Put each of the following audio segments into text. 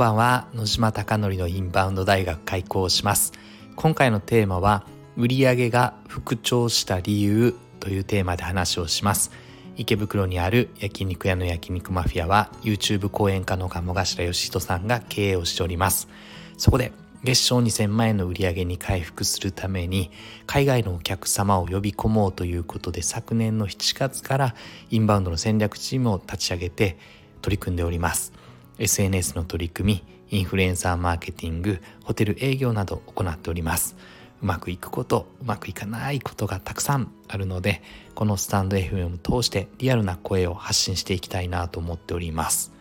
ばんは。野島貴則のインバウンド大学開校します。今回のテーマは売上が復調した理由というテーマで話をします。池袋にある焼肉屋の焼肉マフィアは YouTube 講演家の鴨頭義人さんが経営をしております。そこで月賞2000万円の売り上げに回復するために海外のお客様を呼び込もうということで昨年の7月からインバウンドの戦略チームを立ち上げて取り組んでおります。SNS の取り組みインフルエンサーマーケティングホテル営業など行っております。うまくいくことうまくいかないことがたくさんあるのでこのスタンド FM を通してリアルな声を発信していきたいなと思っております。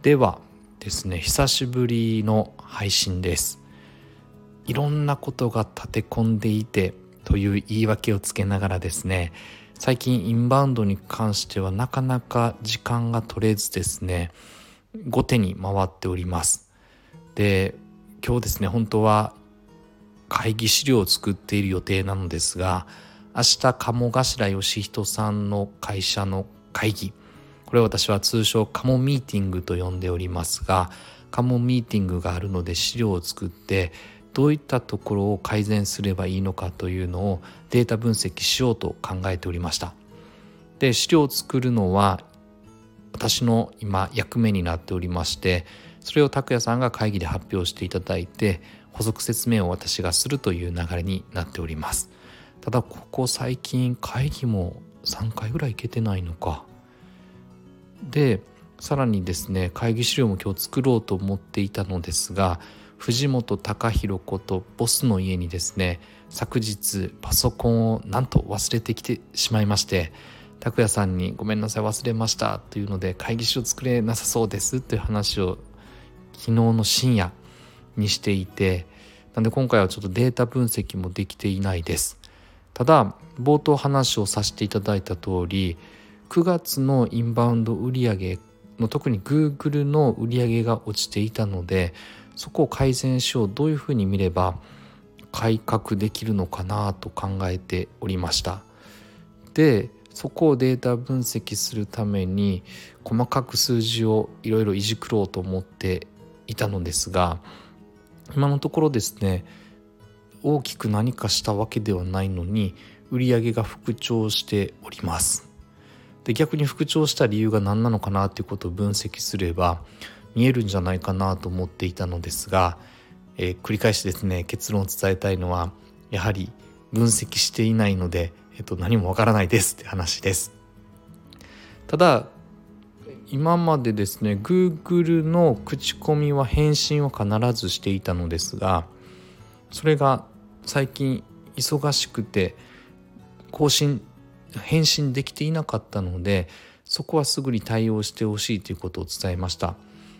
ではですね久しぶりの配信です。いろんなことが立て込んでいてという言い訳をつけながらですね最近インバウンドに関してはなかなか時間が取れずですね後手に回っております。で今日ですね本当は会議資料を作っている予定なのですが明日鴨頭義人さんの会社の会議これ私は通称カモミーティングと呼んでおりますがカモミーティングがあるので資料を作ってどういったところを改善すればいいのかというのをデータ分析しようと考えておりました。で資料を作るのは私の今役目になっておりましてそれを拓也さんが会議で発表していただいて補足説明を私がするという流れになっております。ただここ最近会議も3回ぐらい行けてないのか。でさらにですね会議資料も今日作ろうと思っていたのですが藤本隆弘ことボスの家にですね昨日パソコンをなんと忘れてきてしまいまして拓也さんに「ごめんなさい忘れました」というので会議資料作れなさそうですという話を昨日の深夜にしていてなんで今回はちょっとデータ分析もできていないです。ただ冒頭話をさせていただいた通り9月のインバウンド売上の特に Google の売上が落ちていたのでそこを改善しようどういうふうに見れば改革できるのかなと考えておりました。でそこをデータ分析するために細かく数字をいろいろいじくろうと思っていたのですが今のところですね大きく何かしたわけではないのに売上が復調しております。で逆に復調した理由が何なのかなということを分析すれば見えるんじゃないかなと思っていたのですが、えー、繰り返しですね結論を伝えたいのはやはり分析していないので、えっと、何もわからないですって話です。ただ今までですね Google の口コミは返信は必ずしていたのですがそれが最近忙しくて更新返信できていなかったのでそこはすぐに対応してほしいということを伝えました。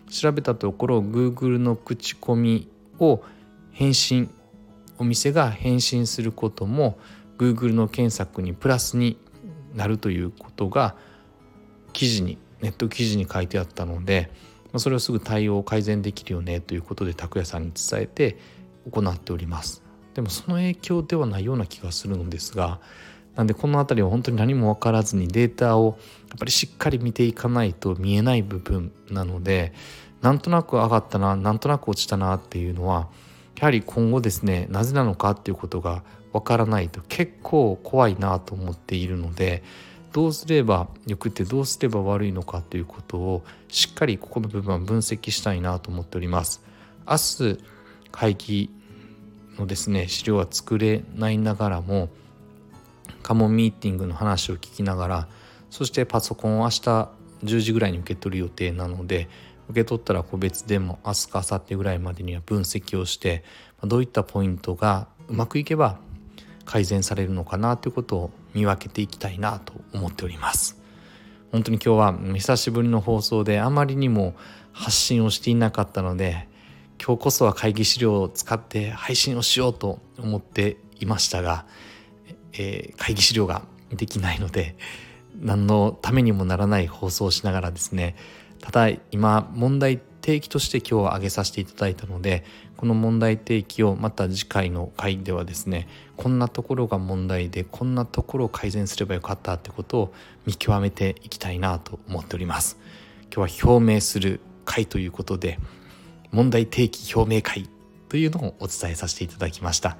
調べたところ Google の口コミを返信お店が返信することも Google の検索にプラスになるということが記事にネット記事に書いてあったのでそれをすぐ対応改善できるよねということで拓也さんに伝えて行っております。でもその影響ではないような気がするのですがなんでこの辺りは本当に何も分からずにデータをやっぱりしっかり見ていかないと見えない部分なのでなんとなく上がったななんとなく落ちたなっていうのはやはり今後ですねなぜなのかっていうことが分からないと結構怖いなと思っているのでどうすればよくてどうすれば悪いのかということをしっかりここの部分は分析したいなと思っております。明日会議のですね資料は作れないながらもカモンミーティングの話を聞きながらそしてパソコンを明日10時ぐらいに受け取る予定なので受け取ったら個別でも明日か明後日ぐらいまでには分析をしてどういったポイントがうまくいけば改善されるのかなということを見分けていきたいなと思っております。本当に今日は久しぶりの放送であまりにも発信をしていなかったので今日こそは会議資料を使って配信をしようと思っていましたが、えー、会議資料ができないので何のためにもならない放送をしながらですねただ今問題提起として今日は挙げさせていただいたのでこの問題提起をまた次回の回ではですねこんなところが問題でこんなところを改善すればよかったってことを見極めていきたいなと思っております。今日は表明する回ということで問題提起表明会というのをお伝えさせていただきました。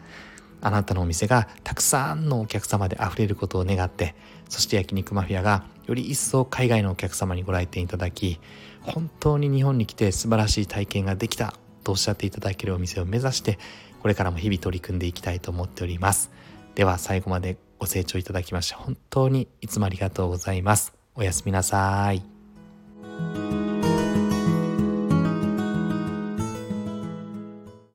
あなたのお店がたくさんのお客様で溢れることを願ってそして焼肉マフィアがより一層海外のお客様にご来店いただき本当に日本に来て素晴らしい体験ができたとおっしゃっていただけるお店を目指してこれからも日々取り組んでいきたいと思っております。では最後までご清聴いただきまして本当にいつもありがとうございます。おやすみなさい。